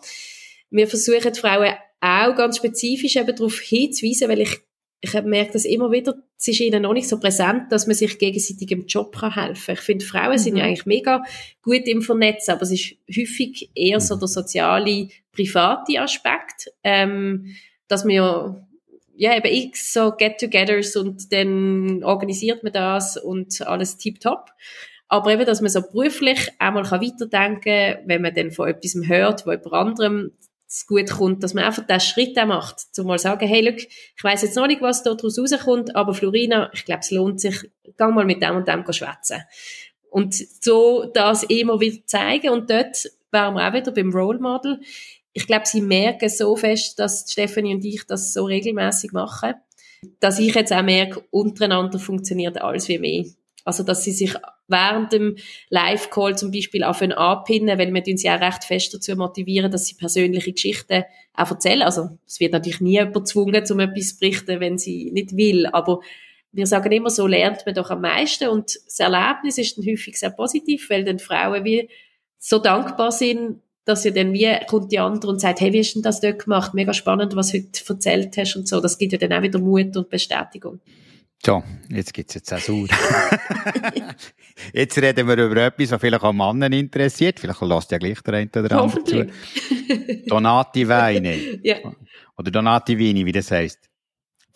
Wir versuchen die Frauen auch ganz spezifisch eben darauf hinzuweisen, weil ich, ich gemerkt, dass immer wieder, es ist ihnen noch nicht so präsent, dass man sich gegenseitig im Job kann helfen kann. Ich finde, Frauen mhm. sind ja mhm. eigentlich mega gut im Vernetzen, aber es ist häufig eher so der soziale, private Aspekt, ähm, dass man ja ja, eben x so Get-togethers und dann organisiert man das und alles tiptop. Aber eben, dass man so beruflich einmal kann weiterdenken kann, wenn man dann von etwas hört, wo jemand anderem es gut kommt, dass man einfach den Schritt auch macht, zum mal sagen, hey, look, ich weiß jetzt noch nicht, was da daraus rauskommt, aber Florina, ich glaube, es lohnt sich, gang mal mit dem und dem schwätzen. Und so das immer wieder zeigen und dort wären wir auch wieder beim Role Model ich glaube, sie merken so fest, dass Stephanie und ich das so regelmäßig machen, dass ich jetzt auch merke, untereinander funktioniert alles wie mehr. Also, dass sie sich während dem Live-Call zum Beispiel anpinnen, weil wir ja auch recht fest dazu motivieren, dass sie persönliche Geschichten auch erzählen. Also, es wird natürlich nie jemand gezwungen, etwas zu berichten, wenn sie nicht will. Aber wir sagen immer, so lernt man doch am meisten. Und das Erlebnis ist dann häufig sehr positiv, weil dann Frauen wie so dankbar sind, dass ja dann wie kommt die andere und sagt, hey, wie hast du denn das dort gemacht? Mega spannend, was du heute erzählt hast und so. Das gibt ja dann auch wieder Mut und Bestätigung. So, jetzt gibt es jetzt auch sauer. jetzt reden wir über etwas, was vielleicht auch Männer interessiert. Vielleicht lässt ja gleich der eine oder andere zu. Donati Weine. ja. Oder Donati Vini, wie das heisst.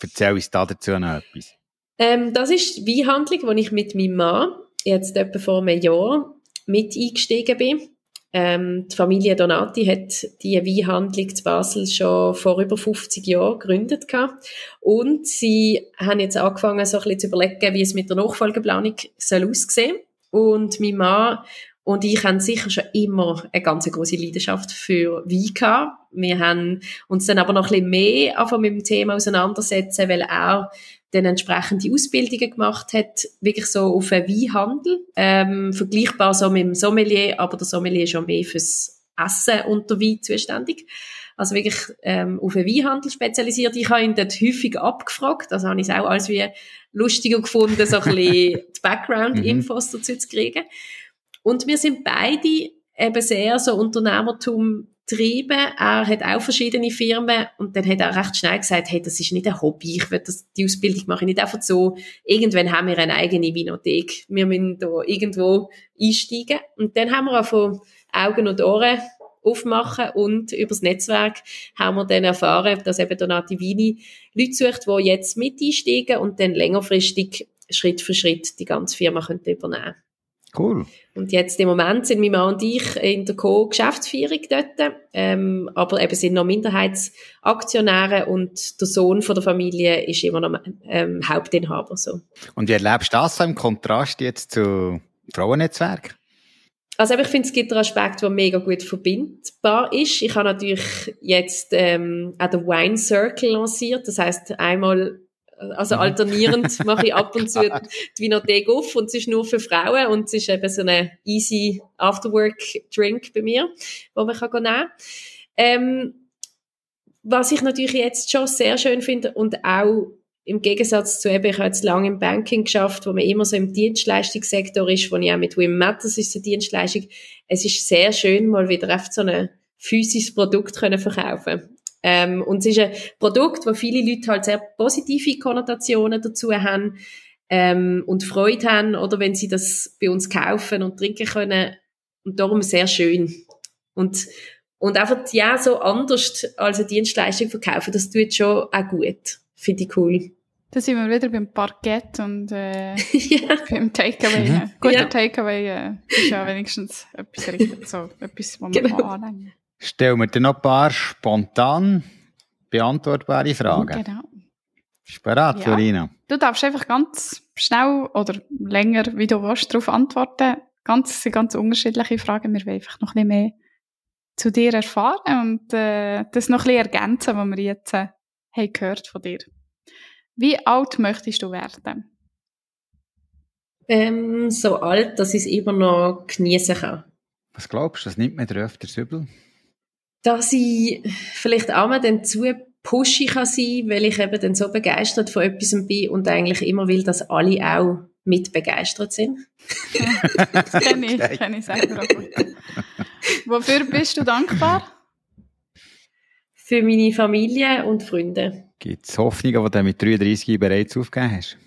Erzähl uns da dazu noch etwas. Ähm, das ist die Weinhandlung, die ich mit meinem Mann jetzt etwa vor einem Jahr mit eingestiegen bin. Ähm, die Familie Donati hat die Weinhandlung zu Basel schon vor über 50 Jahren gegründet gehabt. Und sie haben jetzt angefangen, so ein bisschen zu überlegen, wie es mit der Nachfolgeplanung soll aussehen. Und mein Mann und ich haben sicher schon immer eine ganz große Leidenschaft für Wein gehabt. Wir haben uns dann aber noch ein bisschen mehr mit dem Thema auseinandersetzen, weil er dann entsprechende Ausbildungen gemacht hat, wirklich so auf einen Weinhandel, ähm, vergleichbar so mit dem Sommelier, aber der Sommelier ist schon mehr fürs Essen unter Wein zuständig. also wirklich ähm, auf den Weinhandel spezialisiert. Ich habe ihn dort häufig abgefragt, also habe ich es auch als wie lustiger gefunden, so ein bisschen die Background-Infos mhm. dazu zu kriegen. Und wir sind beide eben sehr so Unternehmertum getrieben. Er hat auch verschiedene Firmen und dann hat er recht schnell gesagt, hey, das ist nicht ein Hobby, ich will das, die Ausbildung mache ich nicht einfach so. Irgendwann haben wir eine eigene Vinothek. Wir müssen da irgendwo einsteigen. Und dann haben wir auch von Augen und Ohren aufmachen und übers Netzwerk haben wir dann erfahren, dass eben Donati Vini Leute sucht, die jetzt mit einsteigen und dann längerfristig Schritt für Schritt die ganze Firma übernehmen Cool. Und jetzt im Moment sind mein Mann und ich in der Co-Geschäftsführung dort, ähm, aber eben sind noch Minderheitsaktionäre und der Sohn von der Familie ist immer noch ähm, Hauptinhaber. So. Und wie erlebst du das so im Kontrast jetzt zu Frauennetzwerk? Also ich finde, es gibt einen Aspekt, der mega gut verbindbar ist. Ich habe natürlich jetzt ähm, auch den Wine Circle lanciert. Das heißt einmal also mhm. alternierend mache ich ab und zu die Vinothek auf und es ist nur für Frauen und es ist eben so ein easy Afterwork-Drink bei mir, wo man kann nehmen kann. Ähm, was ich natürlich jetzt schon sehr schön finde und auch im Gegensatz zu eben, ich habe jetzt lange im Banking geschafft, wo man immer so im Dienstleistungssektor ist, wo ich auch mit Wim Matters ist eine Dienstleistung. Es ist sehr schön, mal wieder einfach so ein physisches Produkt können verkaufen ähm, und es ist ein Produkt, wo viele Leute halt sehr positive Konnotationen dazu haben ähm, und Freude haben, oder wenn sie das bei uns kaufen und trinken können. Und darum sehr schön. Und, und einfach, ja, so anders als eine Dienstleistung verkaufen, das tut schon auch gut. Finde ich cool. Da sind wir wieder beim Parkett und äh, ja. beim Takeaway. Mhm. Guter ja. Takeaway äh, ist ja wenigstens etwas richtig, so etwas, was man genau. anlängen Stellen wir dir noch ein paar spontan beantwortbare Fragen. Genau. Bist du bereit, ja. Florina? Du darfst einfach ganz schnell oder länger, wie du willst, darauf antworten. Ganz, sind ganz unterschiedliche Fragen. Wir wollen einfach noch ein bisschen mehr zu dir erfahren und äh, das noch ein bisschen ergänzen, was wir jetzt äh, haben gehört von dir. Wie alt möchtest du werden? Ähm, so alt, dass ich es immer noch genießen kann. Was glaubst du, das nimmt mir öfters übel? Dass ich vielleicht auch mal dann zu pushy kann sein, weil ich eben dann so begeistert von etwas bin und eigentlich immer will, dass alle auch mit begeistert sind. das kenne ich, okay. kenne ich selber auch gut. Wofür bist du dankbar? Für meine Familie und Freunde. Gibt es Hoffnungen, die du mit 33 bereits aufgegeben hast?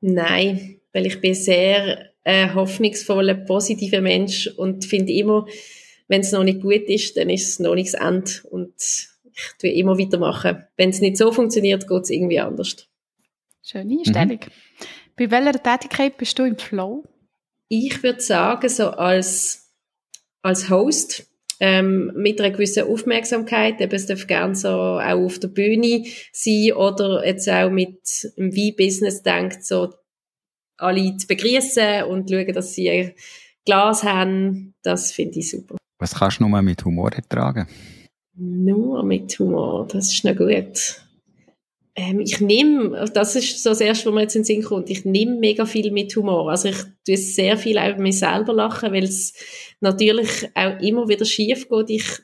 Nein, weil ich bin sehr äh, hoffnungsvoller, positiver Mensch und finde immer, wenn es noch nicht gut ist, dann ist es noch nicht das Ende. Und ich tue immer weitermachen. Wenn es nicht so funktioniert, geht es irgendwie anders. Schöne Einstellung. Mhm. Bei welcher Tätigkeit bist du im Flow? Ich würde sagen, so als, als Host, ähm, mit einer gewissen Aufmerksamkeit. Eben, es darf gerne so auch auf der Bühne sein oder jetzt auch mit dem Wein-Business denkt, so alle zu begrüßen und schauen, dass sie ein Glas haben. Das finde ich super. Was kannst du nur mit Humor ertragen? Nur mit Humor, das ist noch gut. Ähm, ich nehme, das ist so das Erste, was mir jetzt in den Sinn kommt, ich nehme mega viel mit Humor. Also ich tue sehr viel auch über mich selber lachen, weil es natürlich auch immer wieder schief geht. Ich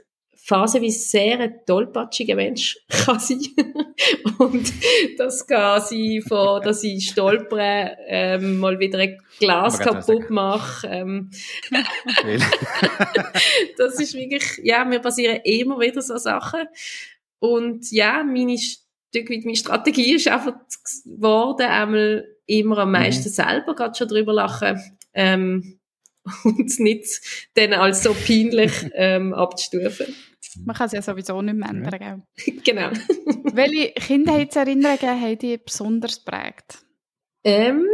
phasenweise sehr ein tollpatschiger Mensch kann sein. und das kann sein, von, dass ich stolpere, ähm, mal wieder ein Glas kaputt mache. Ähm. das ist wirklich, ja, mir passieren immer wieder so Sachen. Und ja, meine Stück weit meine Strategie ist einfach geworden, einmal immer am meisten mhm. selber gerade schon drüber lachen. Ähm, und nicht dann als so peinlich ähm, abzustufen. Man kann es ja sowieso nicht mehr ändern, gell? genau. Welche Kindheitserinnerungen haben dich besonders geprägt? Ähm,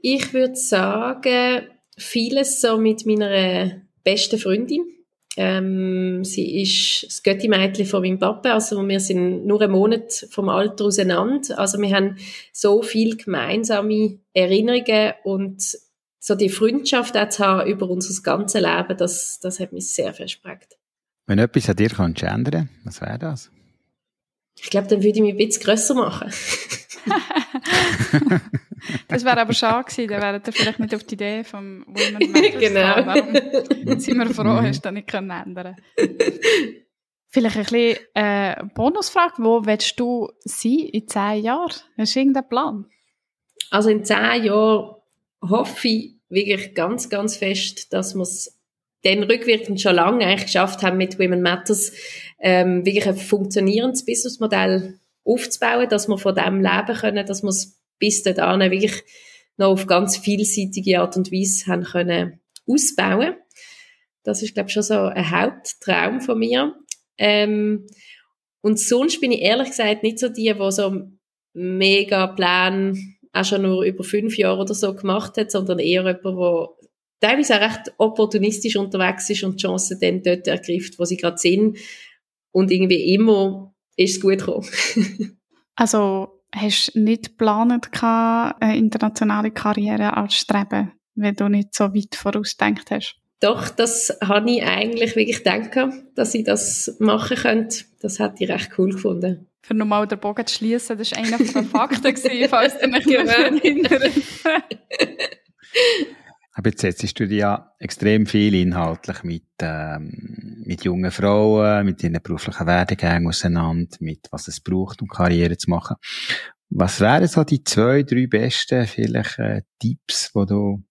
ich würde sagen, vieles so mit meiner besten Freundin. Ähm, sie ist das Götti-Mädchen von meinem Papa, also wir sind nur einen Monat vom Alter auseinander. Also wir haben so viele gemeinsame Erinnerungen und so die Freundschaft auch zu haben über unser ganzes Leben, das, das hat mich sehr versprechend. Wenn etwas an dir kannst ändern, was wäre das? Ich glaube, dann würde ich mich ein bisschen grösser machen. das wäre aber schade gewesen, dann wäre ihr vielleicht nicht auf die Idee vom Women Matters Genau. Warum sind wir froh, mhm. hast du das nicht ändern Vielleicht ein bisschen äh, Bonusfrage. Wo willst du sein in zehn Jahren? Hast du irgendeinen Plan? Also in zehn Jahren hoffe ich wirklich ganz, ganz fest, dass wir es dann rückwirkend schon lange eigentlich geschafft haben, mit Women Matters ähm, wirklich ein funktionierendes Businessmodell aufzubauen, dass wir von dem leben können, dass wir es bis dahin wirklich noch auf ganz vielseitige Art und Weise haben können ausbauen. Das ist, glaube ich, schon so ein Haupttraum von mir. Ähm, und sonst bin ich ehrlich gesagt nicht so die, die so mega Plan auch schon nur über fünf Jahre oder so gemacht hat, sondern eher jemand, der teilweise auch recht opportunistisch unterwegs ist und die Chancen dann dort ergreift, wo sie gerade sind. Und irgendwie immer ist es gut gekommen. also hast du nicht geplant, eine internationale Karriere anzustreben, wenn du nicht so weit vorausdenkt hast? Doch, das habe ich eigentlich wirklich gedacht, dass ich das machen könnte. Das hätte ich recht cool gefunden. Für nochmal den Bogen zu schließen, das war einer der Fakten, falls du mich genau. erinnert. Aber jetzt setzt du dich ja extrem viel inhaltlich mit, ähm, mit jungen Frauen, mit ihren beruflichen Werdegängen auseinander, mit was es braucht, um Karriere zu machen. Was wären so die zwei, drei besten vielleicht äh, Tipps, wo du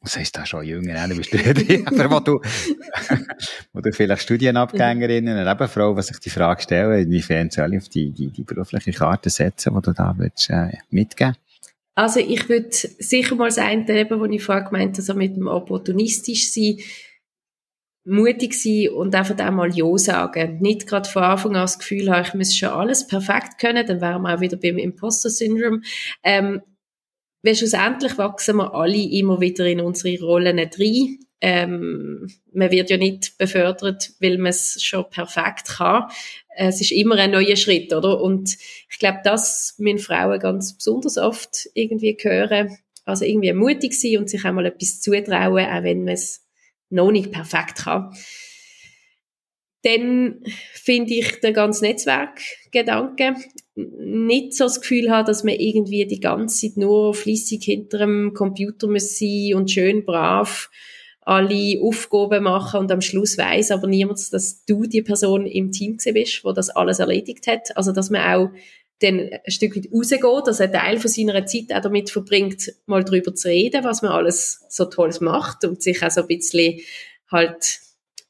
was heisst das schon jünger, du bist aber wo du, wo du vielleicht Studienabgängerinnen oder eben Frauen, die sich die Frage stellen, inwiefern soll ich auf die, die, die berufliche Karte setzen, die du da willst, äh, mitgeben Also ich würde sicher mal das eine, eben, wo ich vorher gemeint habe, also mit dem opportunistisch sein, mutig sein und einfach auch mal Ja sagen. Nicht gerade von Anfang an das Gefühl haben, ich muss schon alles perfekt können, dann wären wir auch wieder beim Imposter-Syndrom. Ähm, weil schlussendlich wachsen wir alle immer wieder in unsere Rollen rein. Ähm, man wird ja nicht befördert, weil man es schon perfekt kann. Es ist immer ein neuer Schritt, oder? Und ich glaube, das müssen Frauen ganz besonders oft irgendwie hören. Also irgendwie mutig sein und sich einmal etwas zutrauen, auch wenn man es noch nicht perfekt kann. Dann finde ich den ganzen Netzwerkgedanke nicht so das Gefühl haben, dass man irgendwie die ganze Zeit nur fließig hinter dem Computer muss sein und schön brav alle Aufgaben machen und am Schluss weiß aber niemand, dass du die Person im Team bist, wo das alles erledigt hat. Also dass man auch dann ein Stück weit rausgeht, dass ein Teil von seiner Zeit auch damit verbringt, mal drüber zu reden, was man alles so Tolles macht und sich auch so ein bisschen halt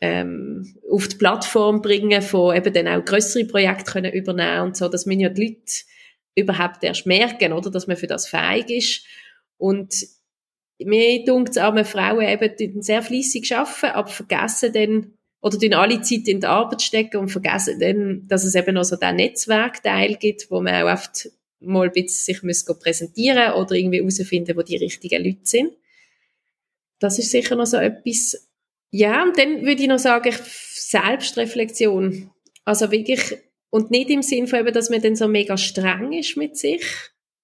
ähm, auf die Plattform bringen, von eben dann auch größere Projekte können übernehmen und so, dass man ja die Leute überhaupt erst merken, oder, dass man für das fähig ist. Und mir dunkt es arme Frauen eben sehr fließig arbeiten, aber vergessen dann, oder tun alle Zeit in die Arbeit stecken und vergessen dann, dass es eben noch so den Netzwerkteil gibt, wo man auch oft mal ein bisschen sich muss präsentieren oder irgendwie herausfinden, wo die richtigen Leute sind. Das ist sicher noch so etwas, ja, und dann würde ich noch sagen, Selbstreflexion. Also wirklich, und nicht im Sinn von eben, dass man dann so mega streng ist mit sich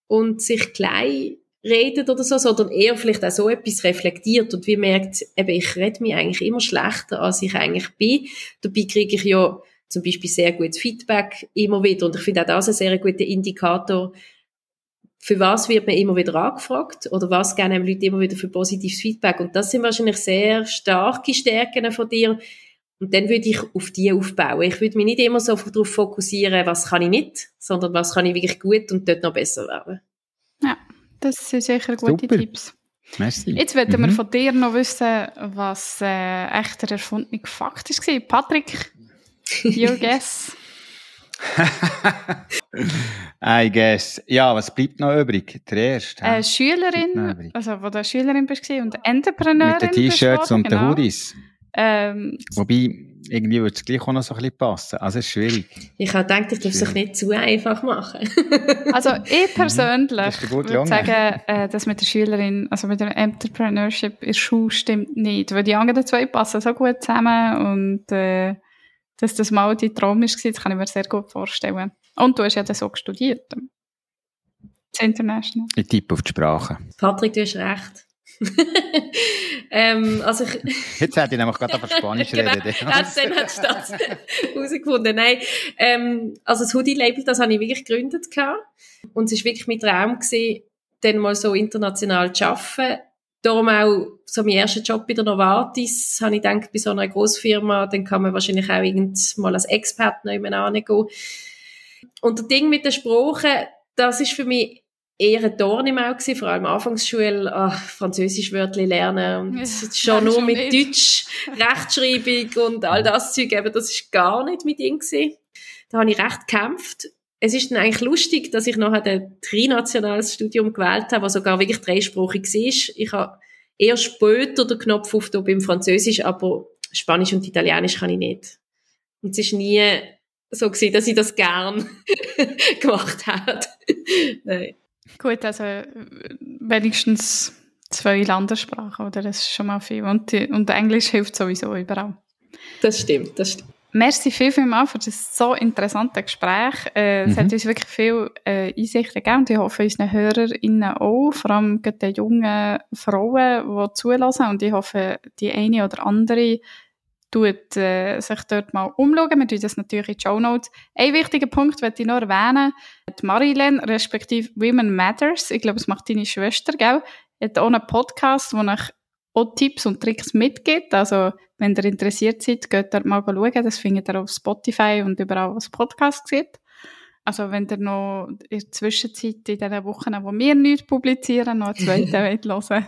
und sich klein redet oder so, sondern eher vielleicht auch so etwas reflektiert. Und wie merkt, eben, ich rede mich eigentlich immer schlechter, als ich eigentlich bin. Dabei kriege ich ja zum Beispiel sehr gutes Feedback immer wieder. Und ich finde auch das ein sehr guter Indikator, für was wird man immer wieder angefragt? Oder was gerne Leute immer wieder für positives Feedback? Und das sind wahrscheinlich sehr starke Stärken von dir. Und dann würde ich auf die aufbauen. Ich würde mich nicht immer so darauf fokussieren, was kann ich nicht, sondern was kann ich wirklich gut und dort noch besser werden. Ja, das sind sicher gute Super. Tipps. Merci. Jetzt wollen mhm. wir von dir noch wissen, was äh, echter erfundener Fakt war. Patrick, your guess. I guess. Ja, was bleibt noch übrig? Der erste. Äh, Schülerin, also wo du Schülerin bist und Entrepreneurin Mit den T-Shirts und genau. den Hoodies. Ähm, Wobei, irgendwie würde es gleich auch noch so ein bisschen passen. Also es ist schwierig. Ich habe gedacht, ich darf es sich nicht zu einfach machen. also ich persönlich würde sagen, äh, dass mit der Schülerin, also mit der Entrepreneurship in der Schule stimmt nicht. Weil die anderen zwei passen so gut zusammen und äh, dass das mal dein Traum war, das kann ich mir sehr gut vorstellen. Und du hast ja das auch studiert. Das International. Ich tippe auf die Sprache. Patrick, du hast recht. ähm, also ich Jetzt hätte ich nämlich gerade auf Spanisch genau, reden. Dann hat es das herausgefunden. Nein, ähm, also das Hoodie-Label, das habe ich wirklich gegründet gehabt. Und es war wirklich mein Traum gewesen, dann mal so international zu arbeiten darum auch so mein erster Job bei der Novartis, habe ich gedacht, bei so einer Großfirma, dann kann man wahrscheinlich auch irgend mal als Experte noch gehen. Und der Ding mit der Sprache, das ist für mich eher ein Dorn im Auge gewesen, vor allem Anfangsschule, ach, Französisch Wörtli lernen und ja, schon nur mit nicht. Deutsch, Rechtschreibung und all das Zeug, eben, das ist gar nicht mit ihm gewesen. Da habe ich recht gekämpft. Es ist dann eigentlich lustig, dass ich nachher ein trinationales Studium gewählt habe, was sogar wirklich dreisprachig war. Ich habe eher später den Knopf auf beim Französisch, aber Spanisch und Italienisch kann ich nicht. Und es ist nie so gewesen, dass ich das gern gemacht habe. Nein. Gut, also wenigstens zwei Landessprachen, oder? Das ist schon mal viel. Und, und Englisch hilft sowieso überall. Das stimmt, das stimmt. Merci viel, viel mal für das so interessante Gespräch. Äh, mhm. Es hat uns wirklich viel äh, Einsichten gegeben und ich hoffe, unseren HörerInnen auch, vor allem den jungen Frauen, die zulassen und ich hoffe, die eine oder andere tut äh, sich dort mal umschauen. Wir tun das natürlich in die Show Notes. Ein wichtiger Punkt möchte ich noch erwähnen. Die Marilyn, respektive Women Matters, ich glaube, es macht deine Schwester, gell? Hat auch einen Podcast, wo ich auch Tipps und Tricks mitgibt. Also, wenn ihr interessiert seid, geht dort mal schauen. Das findet ihr auf Spotify und überall, was Podcast gibt. Also, wenn ihr noch in der Zwischenzeit, in den Wochen, wo wir nichts publizieren, noch einen zweiten wollt hören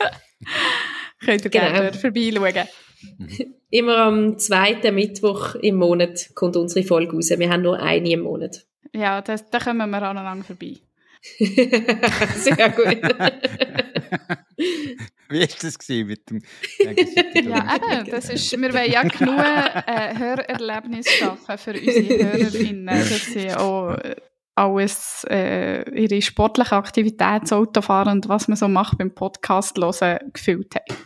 könnt ihr genau. gerne dort vorbeischauen. Immer am zweiten Mittwoch im Monat kommt unsere Folge raus. Wir haben nur eine im Monat. Ja, das, da kommen wir aneinander vorbei. Sehr gut. Wie war das mit dem Ja, eben, das ist, wir wollen ja genug äh, Hörerlebnis schaffen für unsere HörerInnen, dass sie auch äh, alles, äh, ihre sportliche Aktivität, das Autofahren und was man so macht beim Podcast hören, gefühlt haben.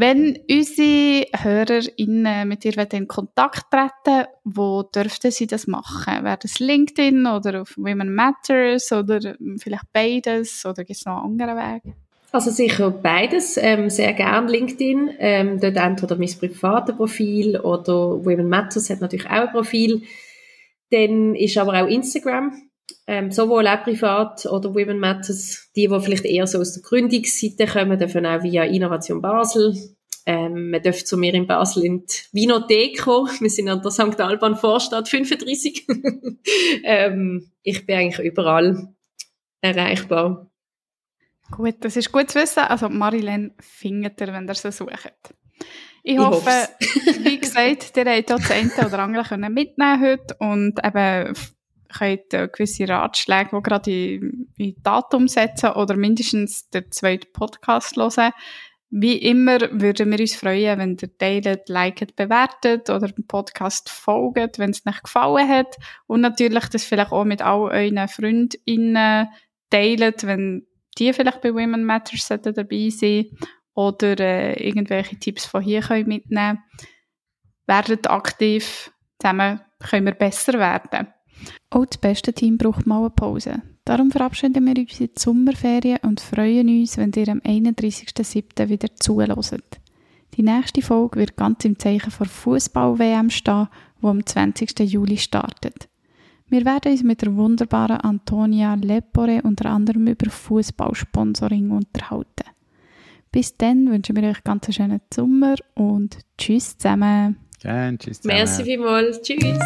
Wenn unsere HörerInnen mit dir in Kontakt treten wo dürften sie das machen? Wäre das LinkedIn oder auf Women Matters oder vielleicht beides oder gibt es noch einen anderen Weg? Also sicher beides, ähm, sehr gern LinkedIn, ähm, dort entweder mein privates Profil oder Women Matters hat natürlich auch ein Profil. Dann ist aber auch Instagram, ähm, sowohl auch privat oder Women Matters, die, die vielleicht eher so aus der Gründungsseite kommen, dürfen auch via Innovation Basel. Ähm, man dürfte zu mir in Basel in die Vinothek kommen. Wir sind an der St. Alban Vorstadt 35. ähm, ich bin eigentlich überall erreichbar. Gut, das ist gut zu wissen. Also Marilyn findet ihr, wenn ihr sie sucht. Ich, ich hoffe, wie gesagt, ihr habt auch das eine oder andere mitnehmen heute und eben könnt gewisse Ratschläge, die gerade in, in Datum setzen oder mindestens den zweiten Podcast hören. Wie immer würden wir uns freuen, wenn ihr teilt, liket, bewertet oder dem Podcast folgt, wenn es euch gefallen hat. Und natürlich das vielleicht auch mit all euren FreundInnen teilt, wenn die vielleicht bei Women Matters dabei sind oder äh, irgendwelche Tipps von hier können mitnehmen Werdet aktiv, zusammen können wir besser werden. Auch das beste Team braucht mal eine Pause. Darum verabschieden wir uns in die Sommerferien und freuen uns, wenn ihr am 31.07. wieder zuhört. Die nächste Folge wird ganz im Zeichen vor Fußball-WM stehen, wo am 20. Juli startet. Wir werden uns mit der wunderbaren Antonia Lepore unter anderem über Fußballsponsoring unterhalten. Bis dann wünschen wir euch ganz einen schönen Sommer und tschüss zusammen. Gerne, tschüss zusammen. Merci vielmals. Tschüss.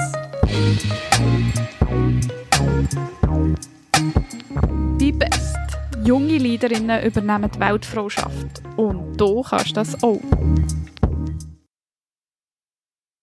Wie best. Junge Leaderinnen übernehmen die Weltfrauschaft. Und du kannst das auch.